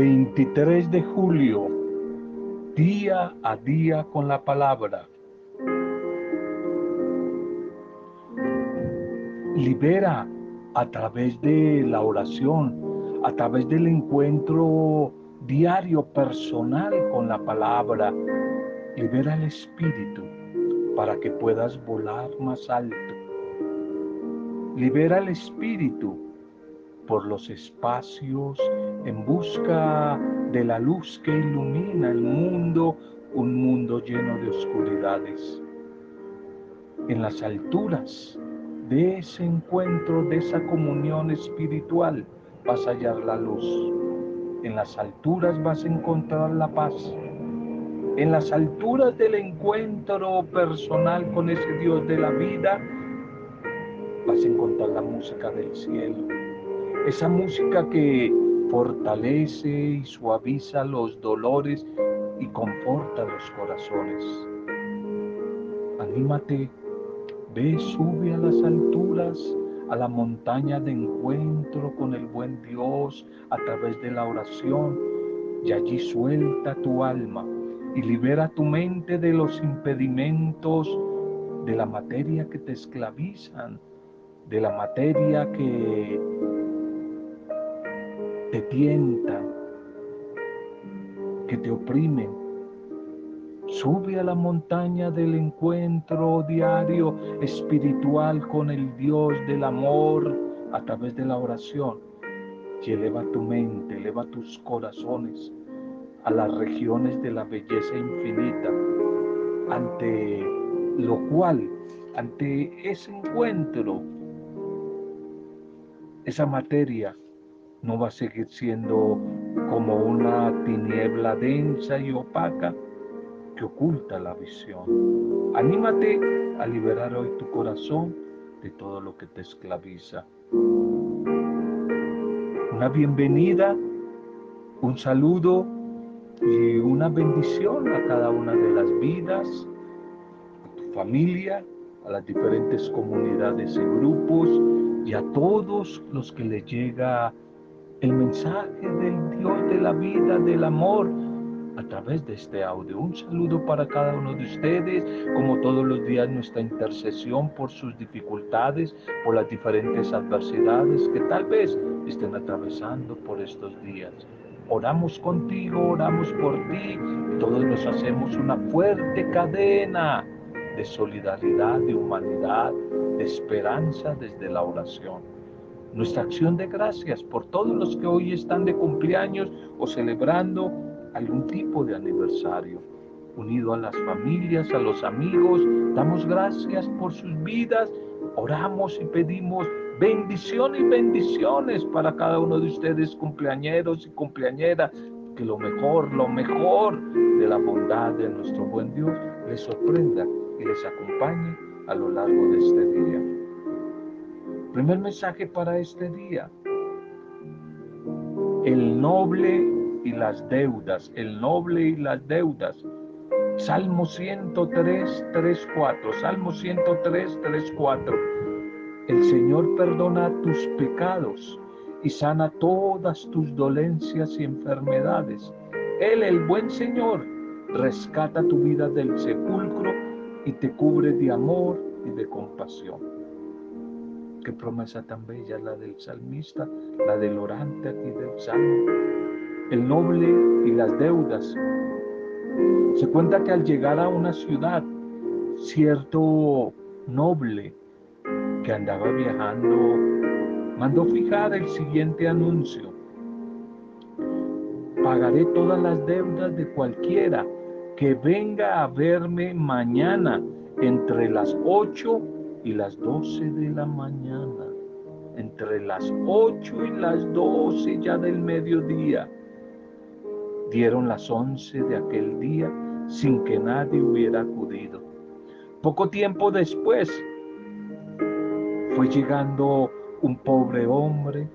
23 de julio, día a día con la palabra. Libera a través de la oración, a través del encuentro diario personal con la palabra. Libera el espíritu para que puedas volar más alto. Libera el espíritu por los espacios en busca de la luz que ilumina el mundo, un mundo lleno de oscuridades. En las alturas de ese encuentro, de esa comunión espiritual, vas a hallar la luz. En las alturas vas a encontrar la paz. En las alturas del encuentro personal con ese Dios de la vida, vas a encontrar la música del cielo. Esa música que fortalece y suaviza los dolores y conforta los corazones. Anímate, ve, sube a las alturas, a la montaña de encuentro con el buen Dios a través de la oración y allí suelta tu alma y libera tu mente de los impedimentos de la materia que te esclavizan, de la materia que te tientan, que te oprimen. Sube a la montaña del encuentro diario espiritual con el Dios del amor a través de la oración y eleva tu mente, eleva tus corazones a las regiones de la belleza infinita, ante lo cual, ante ese encuentro, esa materia no va a seguir siendo como una tiniebla densa y opaca que oculta la visión. Anímate a liberar hoy tu corazón de todo lo que te esclaviza. Una bienvenida, un saludo y una bendición a cada una de las vidas, a tu familia, a las diferentes comunidades y grupos y a todos los que le llega el mensaje del Dios de la vida, del amor, a través de este audio. Un saludo para cada uno de ustedes, como todos los días nuestra intercesión por sus dificultades, por las diferentes adversidades que tal vez estén atravesando por estos días. Oramos contigo, oramos por ti, todos nos hacemos una fuerte cadena de solidaridad, de humanidad, de esperanza desde la oración nuestra acción de gracias por todos los que hoy están de cumpleaños o celebrando algún tipo de aniversario. Unido a las familias, a los amigos, damos gracias por sus vidas, oramos y pedimos bendición y bendiciones para cada uno de ustedes, cumpleañeros y cumpleañeras, que lo mejor, lo mejor de la bondad de nuestro buen Dios les sorprenda y les acompañe a lo largo de este día. Primer mensaje para este día. El noble y las deudas, el noble y las deudas. Salmo 103, 3, 4. Salmo 103, 3, 4. El Señor perdona tus pecados y sana todas tus dolencias y enfermedades. Él, el buen Señor, rescata tu vida del sepulcro y te cubre de amor y de compasión. Promesa tan bella la del salmista, la del orante aquí del salmo. El noble y las deudas. Se cuenta que al llegar a una ciudad, cierto noble que andaba viajando mandó fijar el siguiente anuncio. Pagaré todas las deudas de cualquiera que venga a verme mañana entre las ocho y las 12 de la mañana, entre las 8 y las 12 ya del mediodía. Dieron las 11 de aquel día sin que nadie hubiera acudido. Poco tiempo después fue llegando un pobre hombre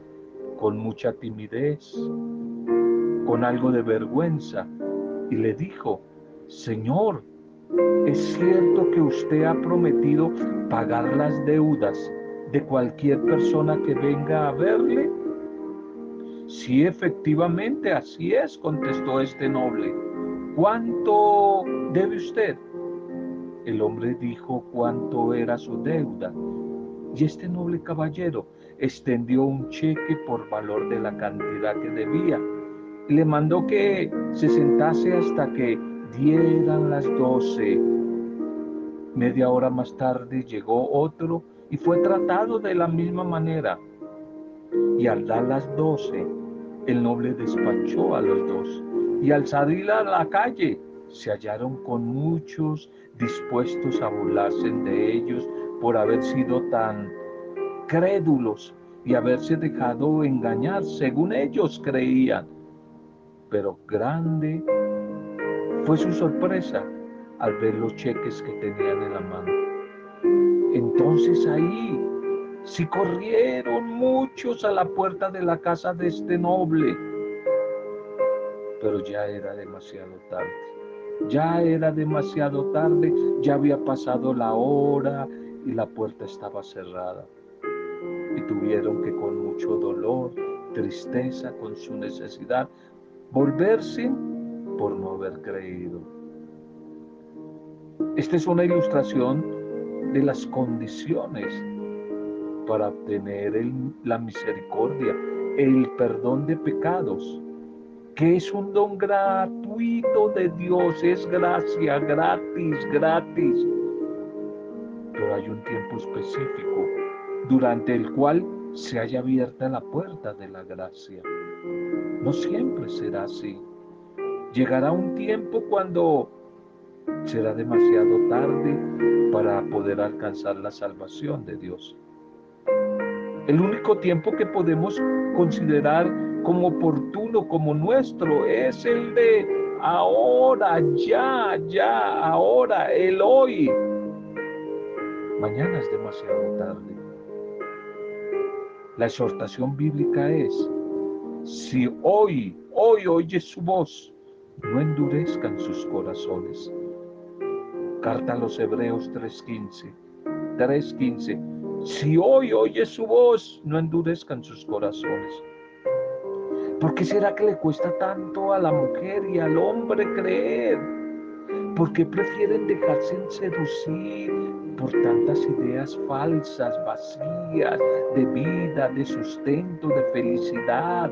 con mucha timidez, con algo de vergüenza, y le dijo, Señor, es cierto que usted ha prometido pagar las deudas de cualquier persona que venga a verle. Sí, efectivamente, así es, contestó este noble. ¿Cuánto debe usted? El hombre dijo cuánto era su deuda. Y este noble caballero extendió un cheque por valor de la cantidad que debía le mandó que se sentase hasta que dieran las doce. Media hora más tarde llegó otro y fue tratado de la misma manera. Y al dar las doce, el noble despachó a los dos. Y al salir a la calle, se hallaron con muchos dispuestos a burlarse de ellos por haber sido tan crédulos y haberse dejado engañar según ellos creían. Pero grande fue su sorpresa al ver los cheques que tenían en la mano. Entonces ahí sí corrieron muchos a la puerta de la casa de este noble, pero ya era demasiado tarde. Ya era demasiado tarde, ya había pasado la hora y la puerta estaba cerrada. Y tuvieron que con mucho dolor, tristeza, con su necesidad, volverse por no haber creído. Esta es una ilustración de las condiciones para obtener la misericordia, el perdón de pecados, que es un don gratuito de Dios, es gracia, gratis, gratis. Pero hay un tiempo específico durante el cual se haya abierta la puerta de la gracia. No siempre será así. Llegará un tiempo cuando será demasiado tarde para poder alcanzar la salvación de Dios. El único tiempo que podemos considerar como oportuno, como nuestro, es el de ahora, ya, ya, ahora, el hoy. Mañana es demasiado tarde. La exhortación bíblica es, si hoy, hoy oyes su voz, no endurezcan sus corazones. Carta a los Hebreos 3.15. 3.15. Si hoy oyes su voz, no endurezcan sus corazones. ¿Por qué será que le cuesta tanto a la mujer y al hombre creer? ¿Por qué prefieren dejarse seducir por tantas ideas falsas, vacías, de vida, de sustento, de felicidad,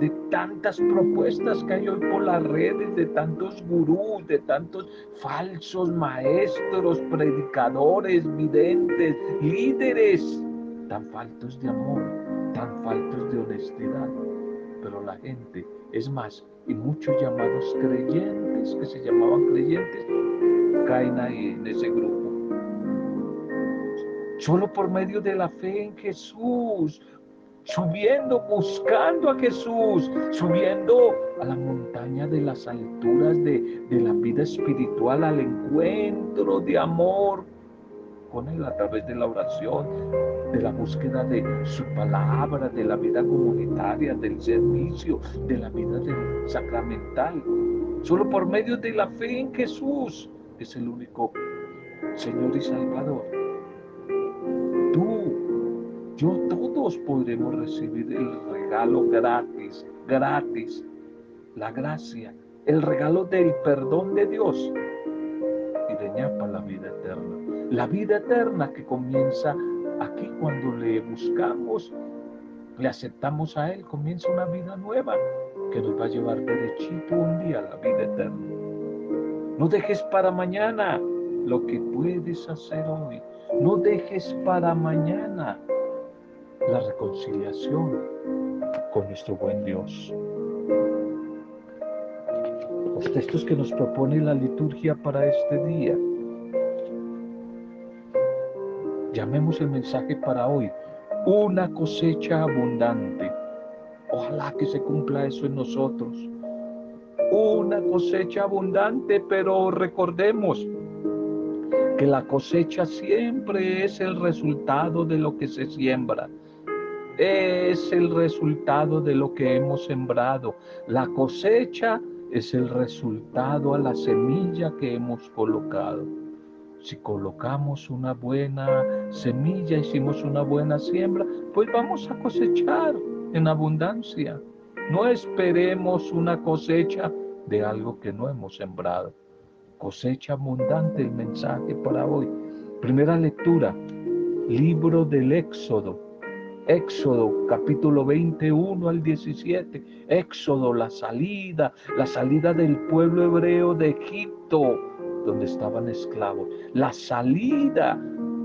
de tantas propuestas que hay hoy por las redes, de tantos gurús, de tantos falsos maestros, predicadores, videntes, líderes, tan faltos de amor, tan faltos de honestidad. Pero la gente, es más, y muchos llamados creyentes, que se llamaban creyentes, caen ahí en ese grupo. Solo por medio de la fe en Jesús, subiendo, buscando a Jesús, subiendo a la montaña de las alturas de, la vida espiritual, al encuentro de amor con Él a través de la oración, de la búsqueda de su palabra, de la vida comunitaria, del servicio, de la vida sacramental. Solo por medio de la fe en Jesús es el único Señor y Salvador. Tú yo todos podremos recibir el regalo gratis, gratis, la gracia, el regalo del perdón de Dios y de ñapa la vida eterna. La vida eterna que comienza aquí cuando le buscamos, le aceptamos a Él, comienza una vida nueva que nos va a llevar derechito un día a la vida eterna. No dejes para mañana lo que puedes hacer hoy. No dejes para mañana la reconciliación con nuestro buen Dios. Los textos que nos propone la liturgia para este día. Llamemos el mensaje para hoy una cosecha abundante. Ojalá que se cumpla eso en nosotros. Una cosecha abundante, pero recordemos que la cosecha siempre es el resultado de lo que se siembra es el resultado de lo que hemos sembrado. La cosecha es el resultado a la semilla que hemos colocado. Si colocamos una buena semilla, hicimos una buena siembra, pues vamos a cosechar en abundancia. No esperemos una cosecha de algo que no hemos sembrado. Cosecha abundante el mensaje para hoy. Primera lectura, libro del Éxodo. Éxodo capítulo 21 al 17. Éxodo, la salida, la salida del pueblo hebreo de Egipto, donde estaban esclavos. La salida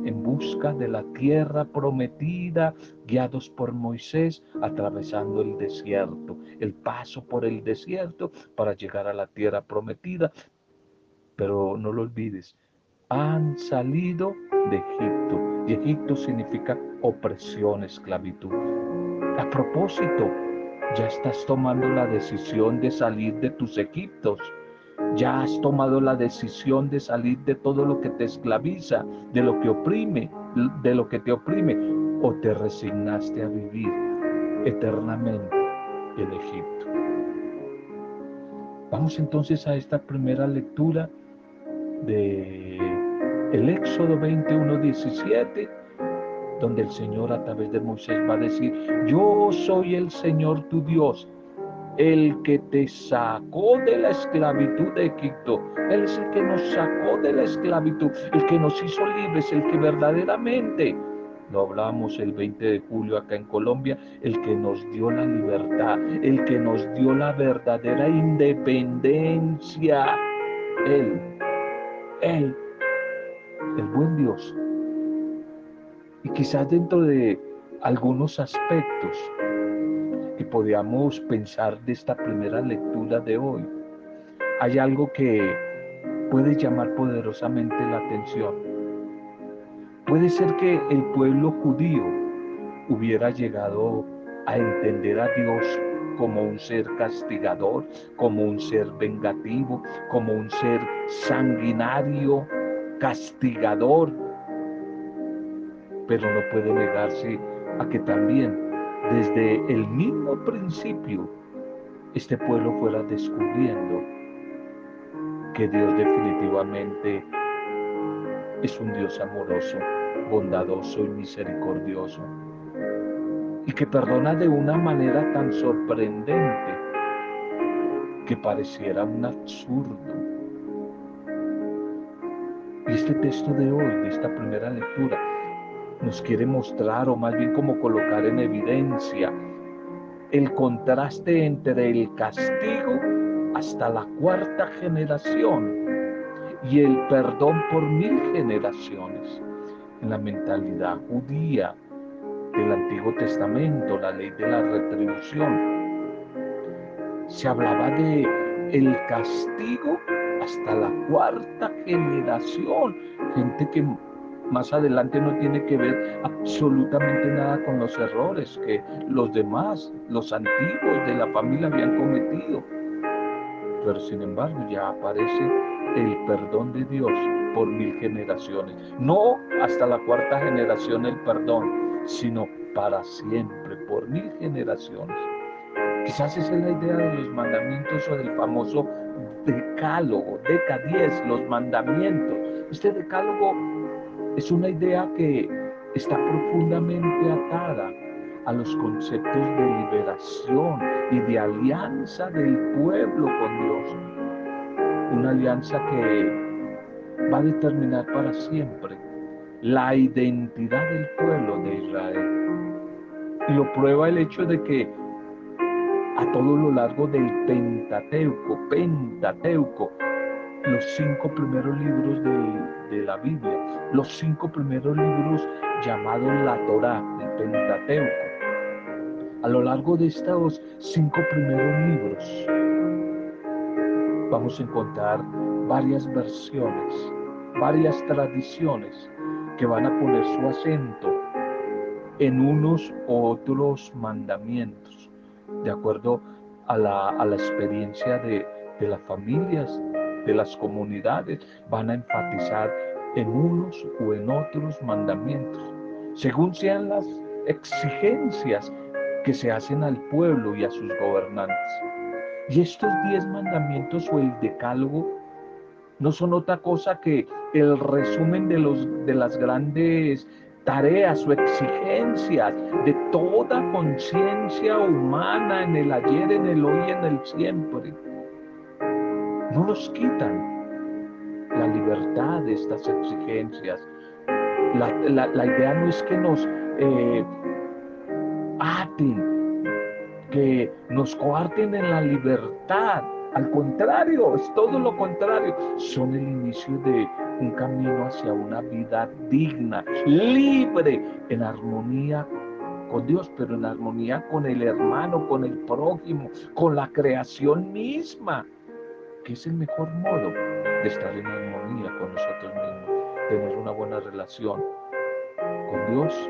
en busca de la tierra prometida, guiados por Moisés, atravesando el desierto, el paso por el desierto para llegar a la tierra prometida. Pero no lo olvides, han salido de Egipto y Egipto significa opresión, esclavitud. A propósito, ya estás tomando la decisión de salir de tus Egiptos ya has tomado la decisión de salir de todo lo que te esclaviza, de lo que oprime, de lo que te oprime, o te resignaste a vivir eternamente en Egipto. Vamos entonces a esta primera lectura de el Éxodo 21, 17, donde el Señor a través de Moisés va a decir, yo soy el Señor tu Dios, el que te sacó de la esclavitud de Egipto. Él es el que nos sacó de la esclavitud, el que nos hizo libres, el que verdaderamente, lo hablamos el 20 de julio acá en Colombia, el que nos dio la libertad, el que nos dio la verdadera independencia. Él, Él, el buen Dios. Y quizás dentro de algunos aspectos, que podíamos pensar de esta primera lectura de hoy. Hay algo que puede llamar poderosamente la atención. Puede ser que el pueblo judío hubiera llegado a entender a Dios como un ser castigador, como un ser vengativo, como un ser sanguinario, castigador. Pero no puede negarse a que también desde el mismo principio este pueblo fuera descubriendo que Dios definitivamente es un Dios amoroso, bondadoso y misericordioso, y que perdona de una manera tan sorprendente que pareciera un absurdo. Este texto de hoy, de esta primera lectura, nos quiere mostrar o más bien como colocar en evidencia el contraste entre el castigo hasta la cuarta generación y el perdón por mil generaciones. En la mentalidad judía del Antiguo Testamento, la ley de la retribución, se hablaba de el castigo hasta la cuarta generación, gente que más adelante no tiene que ver absolutamente nada con los errores que los demás, los antiguos de la familia habían cometido. Pero sin embargo ya aparece el perdón de Dios por mil generaciones. No hasta la cuarta generación el perdón, sino para siempre, por mil generaciones. Quizás esa es la idea de los mandamientos o del famoso decálogo, deca 10, los mandamientos. Este decálogo es una idea que está profundamente atada a los conceptos de liberación y de alianza del pueblo con Dios. Una alianza que va a determinar para siempre la identidad del pueblo de Israel. Y lo prueba el hecho de que a todo lo largo del Pentateuco, Pentateuco, los cinco primeros libros de, la Biblia, los cinco primeros libros llamados la Torá, el Pentateuco. A lo largo de estos cinco primeros libros vamos a encontrar varias versiones, varias tradiciones que van a poner su acento en unos otros mandamientos, de acuerdo a la, experiencia de, de las familias de las comunidades van a enfatizar en unos o en otros mandamientos, según sean las exigencias que se hacen al pueblo y a sus gobernantes. Y estos diez mandamientos o el decálogo no son otra cosa que el resumen de, los, de las grandes tareas o exigencias de toda conciencia humana en el ayer, en el hoy, en el siempre. No nos quitan la libertad de estas exigencias. La, idea no es que nos eh, aten, que nos coarten en la libertad. Al contrario, es todo lo contrario. Son el inicio de un camino hacia una vida digna, libre, en armonía con Dios, pero en armonía con el hermano, con el prójimo, con la creación misma, que es el mejor modo de estar en armonía con nosotros mismos, tener una buena relación con Dios,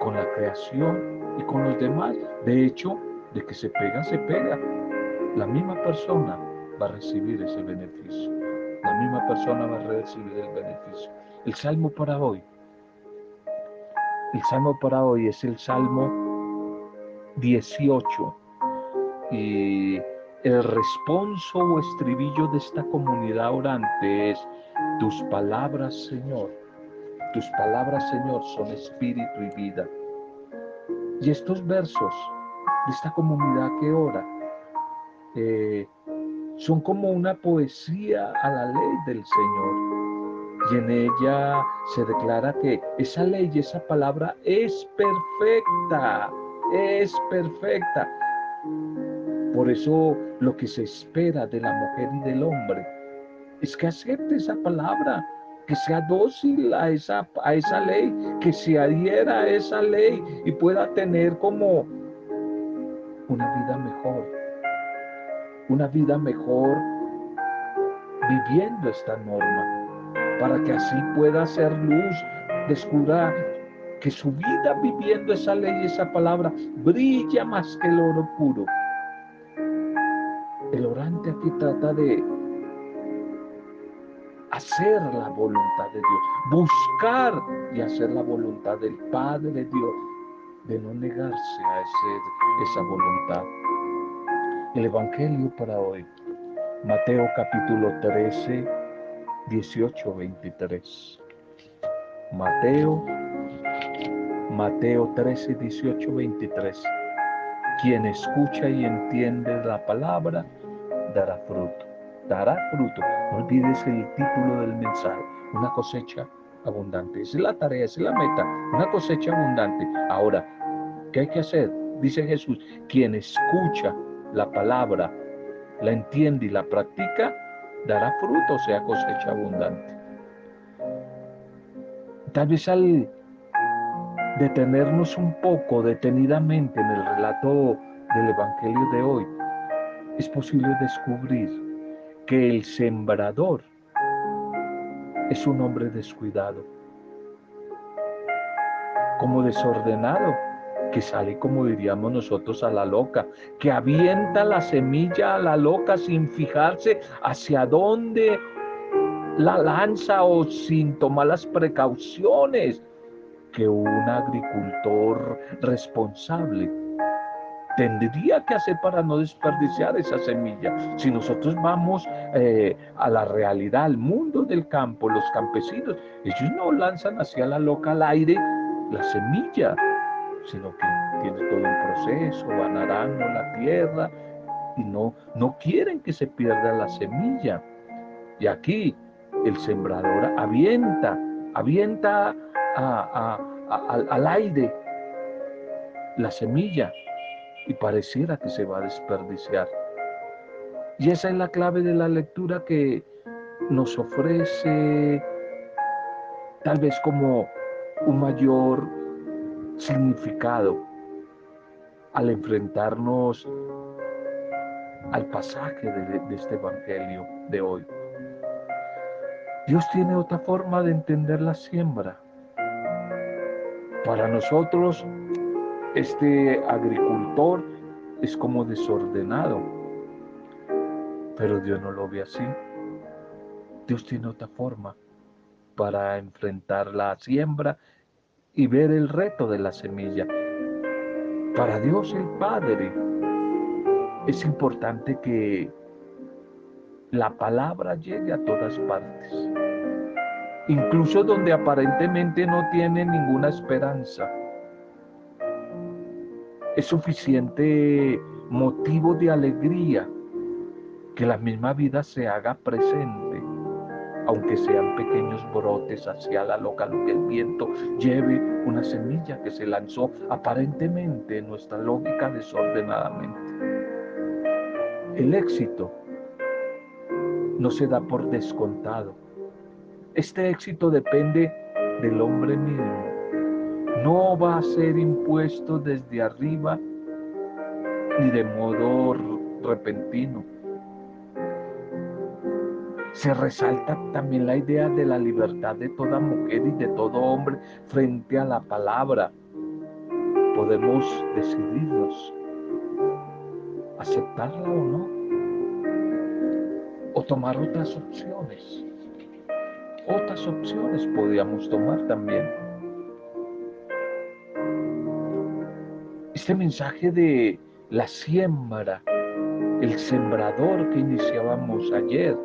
con la creación y con los demás. De hecho, de que se pega, se pega. La misma persona va a recibir ese beneficio la misma persona va a recibir el beneficio. El salmo para hoy, el salmo para hoy es el salmo 18 y el responso o estribillo de esta comunidad orante es, tus palabras, Señor, tus palabras, Señor, son espíritu y vida. Y estos versos de esta comunidad que ora, eh, son como una poesía a la ley del Señor. Y en ella se declara que esa ley, esa palabra es perfecta, es perfecta. Por eso lo que se espera de la mujer y del hombre es que acepte esa palabra, que sea dócil a esa, a esa ley, que se adhiera a esa ley y pueda tener como una vida mejor una vida mejor viviendo esta norma, para que así pueda hacer luz, descubra que su vida viviendo esa ley y esa palabra brilla más que el oro puro. El orante aquí trata de hacer la voluntad de Dios, buscar y hacer la voluntad del Padre de Dios, de no negarse a hacer esa voluntad. El Evangelio para hoy, Mateo capítulo 13, 18, 23. Mateo, Mateo 13, 18, 23. Quien escucha y entiende la palabra, dará fruto. Dará fruto. No olvides el título del mensaje. Una cosecha abundante. Esa es la tarea, esa es la meta. Una cosecha abundante. Ahora, ¿qué hay que hacer? Dice Jesús, quien escucha la palabra, la entiende y la practica, dará fruto, sea cosecha abundante. Tal vez al detenernos un poco detenidamente en el relato del Evangelio de hoy, es posible descubrir que el sembrador es un hombre descuidado, como desordenado, que sale como diríamos nosotros a la loca, que avienta la semilla a la loca sin fijarse hacia dónde la lanza o sin tomar las precauciones que un agricultor responsable tendría que hacer para no desperdiciar esa semilla. Si nosotros vamos eh, a la realidad, al mundo del campo, los campesinos, ellos no lanzan hacia la loca al aire la semilla, sino que tiene todo un proceso, van arando la tierra y no, no quieren que se pierda la semilla. Y aquí el sembrador avienta, avienta al aire la semilla y pareciera que se va a desperdiciar. Y esa es la clave de la lectura que nos ofrece tal vez como un mayor significado al enfrentarnos al pasaje de, este Evangelio de hoy. Dios tiene otra forma de entender la siembra. Para nosotros, este agricultor es como desordenado, pero Dios no lo ve así. Dios tiene otra forma para enfrentar la siembra y ver el reto de la semilla. Para Dios el Padre es importante que la palabra llegue a todas partes. incluso donde aparentemente no tienen ninguna esperanza. Es suficiente motivo de alegría que la misma vida se haga presente, aunque sean pequeños brotes hacia la loca, lo que el viento lleve una semilla que se lanzó aparentemente en nuestra lógica desordenadamente. El éxito no se da por descontado. Este éxito depende del hombre mismo. No va a ser impuesto desde arriba ni de modo repentino. Se resalta también la idea de la libertad de toda mujer y de todo hombre frente a la palabra. Podemos decidirnos, aceptarla o no, o tomar otras opciones. Otras opciones podríamos tomar también. Este mensaje de la siembra, el sembrador que iniciábamos ayer,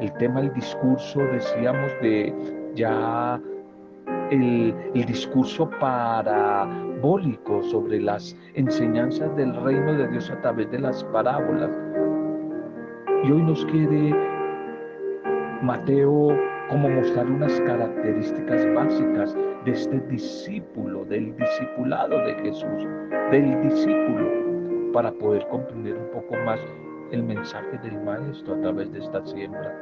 el, tema, el discurso, decíamos, de ya el, el, discurso parabólico sobre las enseñanzas del reino de Dios a través de las parábolas. Y hoy nos quiere Mateo como mostrar unas características básicas de este discípulo, del discipulado de Jesús, del discípulo, para poder comprender un poco más el mensaje del Maestro a través de esta siembra.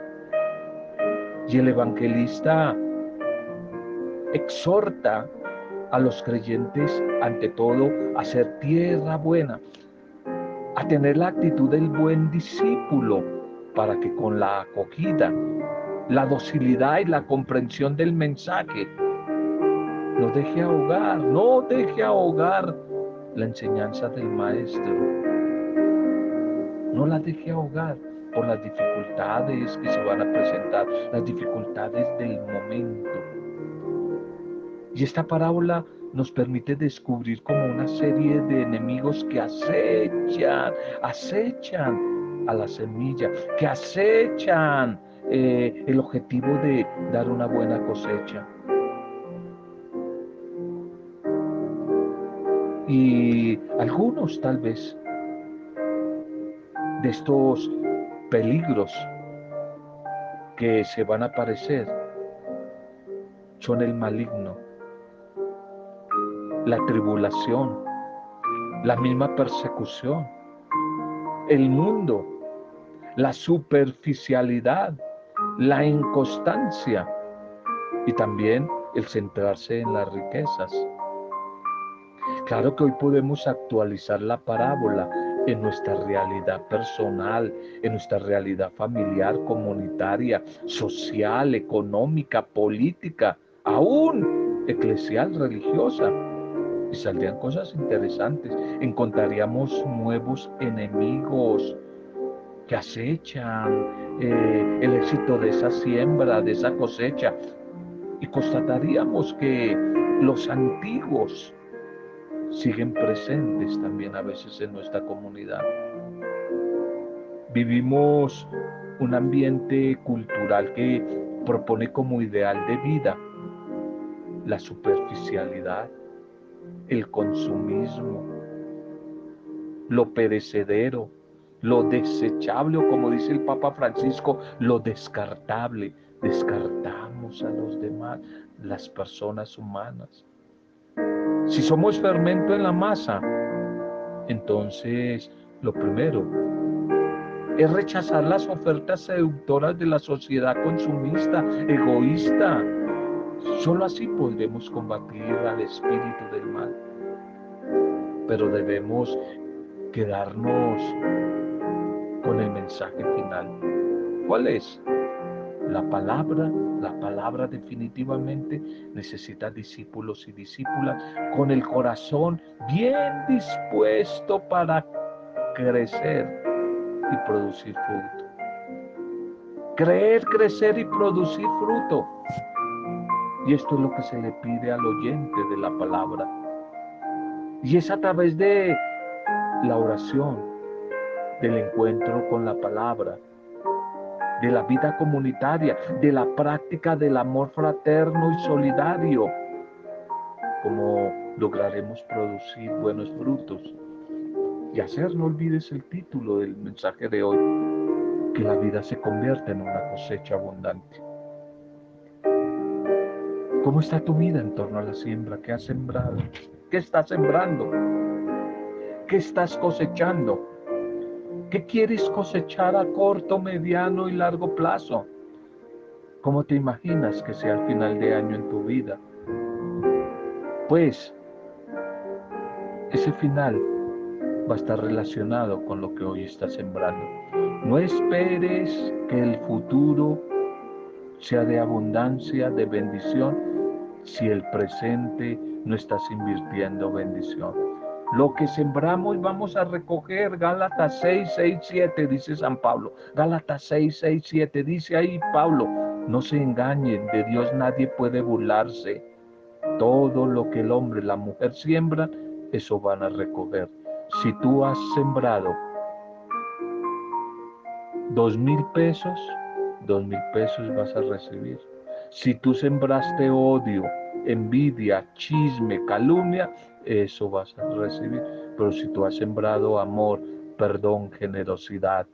Y el evangelista exhorta a los creyentes, ante todo, a ser tierra buena, a tener la actitud del buen discípulo, para que con la acogida, la docilidad y la comprensión del mensaje, no deje ahogar, no deje ahogar la enseñanza del Maestro no la deje ahogar por las dificultades que se van a presentar, las dificultades del momento. Y esta parábola nos permite descubrir como una serie de enemigos que acechan, acechan a la semilla, que acechan eh, el objetivo de dar una buena cosecha. Y algunos tal vez de estos peligros que se van a aparecer son el maligno, la tribulación, la misma persecución, el mundo, la superficialidad, la inconstancia y también el centrarse en las riquezas. Claro que hoy podemos actualizar la parábola en nuestra realidad personal, en nuestra realidad familiar, comunitaria, social, económica, política, aún eclesial, religiosa. Y saldrían cosas interesantes. Encontraríamos nuevos enemigos que acechan eh, el éxito de esa siembra, de esa cosecha. Y constataríamos que los antiguos siguen presentes también a veces en nuestra comunidad. Vivimos un ambiente cultural que propone como ideal de vida la superficialidad, el consumismo, lo perecedero, lo desechable o como dice el Papa Francisco, lo descartable. Descartamos a los demás, las personas humanas. Si somos fermento en la masa, entonces lo primero es rechazar las ofertas seductoras de la sociedad consumista, egoísta. Solo así podremos combatir al espíritu del mal. Pero debemos quedarnos con el mensaje final. ¿Cuál es? La palabra, la palabra definitivamente necesita discípulos y discípulas con el corazón bien dispuesto para crecer y producir fruto. Creer, crecer y producir fruto. Y esto es lo que se le pide al oyente de la palabra. Y es a través de la oración, del encuentro con la palabra, de la vida comunitaria, de la práctica del amor fraterno y solidario. ¿Cómo lograremos producir buenos frutos? Y hacer, no olvides el título del mensaje de hoy, que la vida se convierte en una cosecha abundante. ¿Cómo está tu vida en torno a la siembra? ¿Qué has sembrado? ¿Qué estás sembrando? ¿Qué estás cosechando? ¿Qué quieres cosechar a corto, mediano y largo plazo? ¿Cómo te imaginas que sea el final de año en tu vida? Pues ese final va a estar relacionado con lo que hoy estás sembrando. No esperes que el futuro sea de abundancia, de bendición, si el presente no estás invirtiendo bendición. Lo que sembramos vamos a recoger. Gálatas 6, 6, 7, dice San Pablo. Gálatas 6, 6, 7, dice ahí Pablo. No se engañen, de Dios nadie puede burlarse. Todo lo que el hombre y la mujer siembran, eso van a recoger. Si tú has sembrado dos mil pesos, dos mil pesos vas a recibir. Si tú sembraste odio, envidia, chisme, calumnia, eso vas a recibir. Pero si tú has sembrado amor, perdón, generosidad,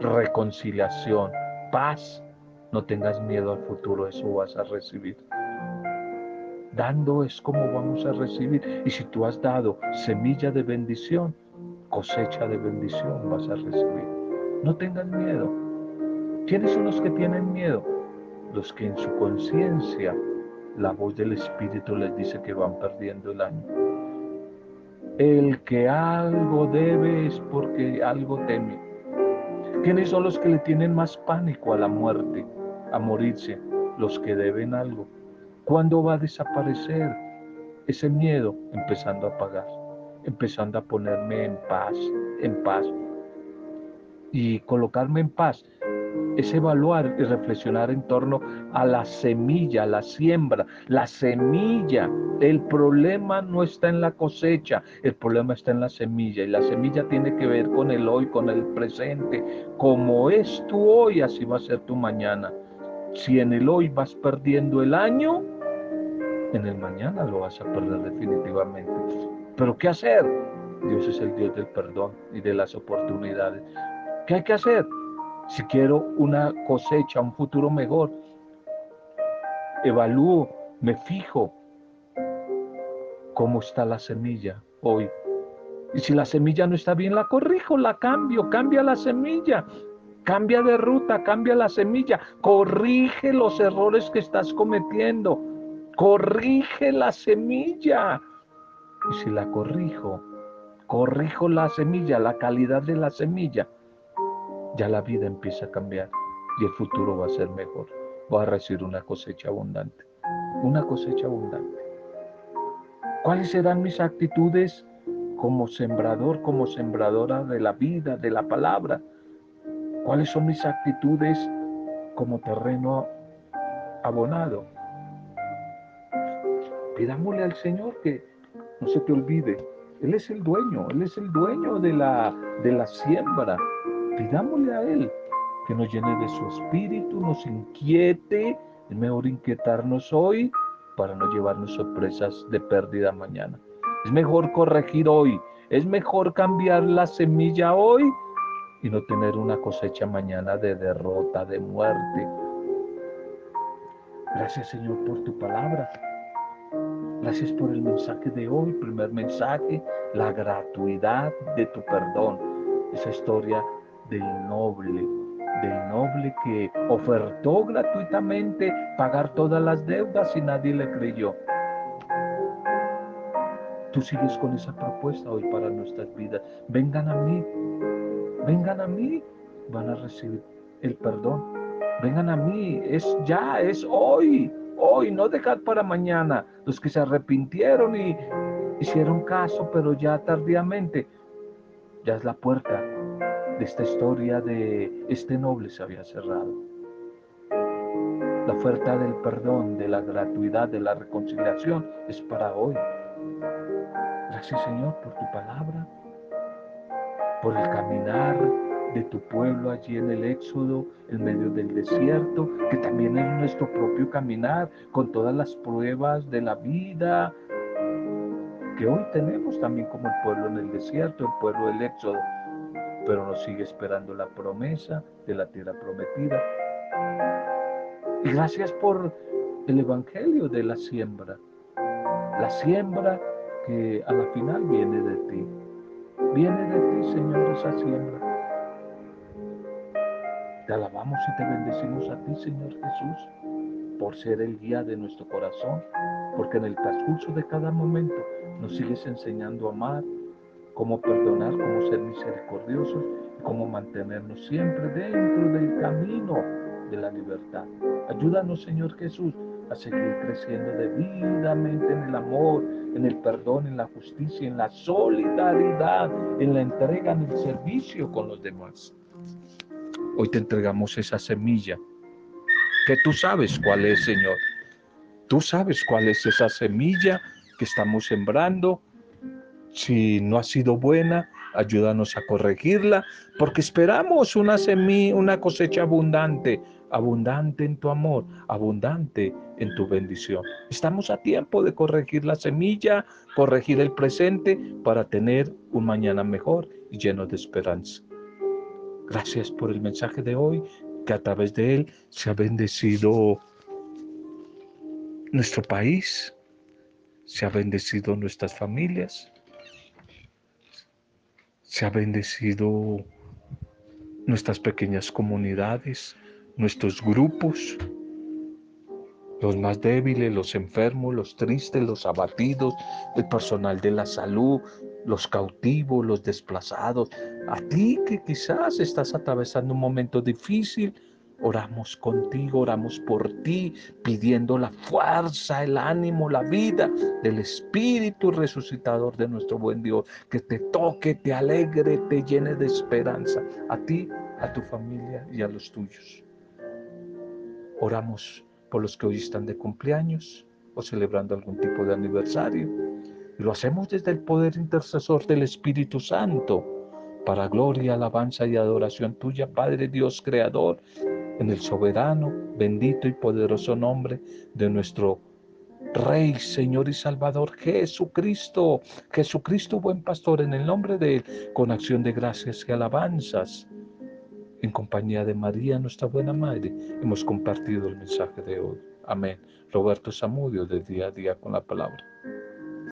reconciliación, paz, no tengas miedo al futuro, eso vas a recibir. Dando es como vamos a recibir. Y si tú has dado semilla de bendición, cosecha de bendición vas a recibir. No tengas miedo. ¿Quiénes son los que tienen miedo? Los que en su conciencia la voz del Espíritu les dice que van perdiendo el año. El que algo debe es porque algo teme. ¿Quiénes son los que le tienen más pánico a la muerte, a morirse? Los que deben algo. ¿Cuándo va a desaparecer ese miedo? Empezando a pagar, empezando a ponerme en paz, en paz. Y colocarme en paz es evaluar y reflexionar en torno a la semilla, la siembra, la semilla. El problema no está en la cosecha, el problema está en la semilla y la semilla tiene que ver con el hoy, con el presente. Como es tu hoy, así va a ser tu mañana. Si en el hoy vas perdiendo el año, en el mañana lo vas a perder definitivamente. Pero ¿qué hacer? Dios es el Dios del perdón y de las oportunidades. ¿Qué hay que hacer? Si quiero una cosecha, un futuro mejor, evalúo, me fijo cómo está la semilla hoy. Y si la semilla no está bien, la corrijo, la cambio, cambia la semilla. Cambia de ruta, cambia la semilla, corrige los errores que estás cometiendo, corrige la semilla. Y si la corrijo, corrijo la semilla, la calidad de la semilla, ya la vida empieza a cambiar y el futuro va a ser mejor. Va a recibir una cosecha abundante. Una cosecha abundante. ¿Cuáles serán mis actitudes como sembrador, como sembradora de la vida, de la palabra? ¿Cuáles son mis actitudes como terreno abonado? Pidámosle al Señor que no se te olvide. Él es el dueño, Él es el dueño de la, de la siembra. Pidámosle a Él que nos llene de su espíritu, nos inquiete. Es mejor inquietarnos hoy para no llevarnos sorpresas de pérdida mañana. Es mejor corregir hoy. Es mejor cambiar la semilla hoy y no tener una cosecha mañana de derrota, de muerte. Gracias Señor por tu palabra. Gracias por el mensaje de hoy, primer mensaje, la gratuidad de tu perdón. Esa historia del noble, del noble que ofertó gratuitamente pagar todas las deudas y nadie le creyó. Tú sigues con esa propuesta hoy para nuestras vidas. Vengan a mí, vengan a mí, van a recibir el perdón. Vengan a mí, es ya, es hoy, hoy, no dejar para mañana. Los que se arrepintieron y hicieron caso, pero ya tardíamente, ya es la puerta esta historia de este noble se había cerrado. La oferta del perdón, de la gratuidad, de la reconciliación es para hoy. Gracias Señor por tu palabra, por el caminar de tu pueblo allí en el Éxodo, en medio del desierto, que también es nuestro propio caminar con todas las pruebas de la vida que hoy tenemos también como el pueblo en el desierto, el pueblo del Éxodo, pero nos sigue esperando la promesa de la tierra prometida. Y gracias por el Evangelio de la siembra, la siembra que a la final viene de ti. Viene de ti, Señor, esa siembra. Te alabamos y te bendecimos a ti, Señor Jesús, por ser el guía de nuestro corazón, porque en el transcurso de cada momento nos sigues enseñando a amar, cómo perdonar, cómo ser misericordiosos, cómo mantenernos siempre dentro del camino de la libertad. Ayúdanos, Señor Jesús, a seguir creciendo debidamente en el amor, en el perdón, en la justicia, en la solidaridad, en la entrega, en el servicio con los demás. Hoy te entregamos esa semilla que tú sabes cuál es, Señor. Tú sabes cuál es esa semilla que estamos sembrando. Si no ha sido buena, ayúdanos a corregirla, porque esperamos una semilla, una cosecha abundante, abundante en tu amor, abundante en tu bendición. Estamos a tiempo de corregir la semilla, corregir el presente para tener un mañana mejor y lleno de esperanza. Gracias por el mensaje de hoy, que a través de él se ha bendecido nuestro país, se ha bendecido nuestras familias, se ha bendecido nuestras pequeñas comunidades, nuestros grupos, los más débiles, los enfermos, los tristes, los abatidos, el personal de la salud, los cautivos, los desplazados. A ti que quizás estás atravesando un momento difícil, oramos contigo, oramos por ti, pidiendo la fuerza, el ánimo, la vida del Espíritu resucitador de nuestro buen Dios, que te toque, te alegre, te llene de esperanza, a ti, a tu familia y a los tuyos. Oramos por los que hoy están de cumpleaños o celebrando algún tipo de aniversario. Y lo hacemos desde el poder intercesor del Espíritu Santo, para gloria, alabanza y adoración tuya, Padre Dios Creador, en el soberano, bendito y poderoso nombre de nuestro Rey, Señor y Salvador Jesucristo, Jesucristo buen pastor, en el nombre de Él, con acción de gracias y alabanzas en compañía de María, nuestra buena madre, hemos compartido el mensaje de hoy. Amén. Roberto Samudio, de día a día con la palabra.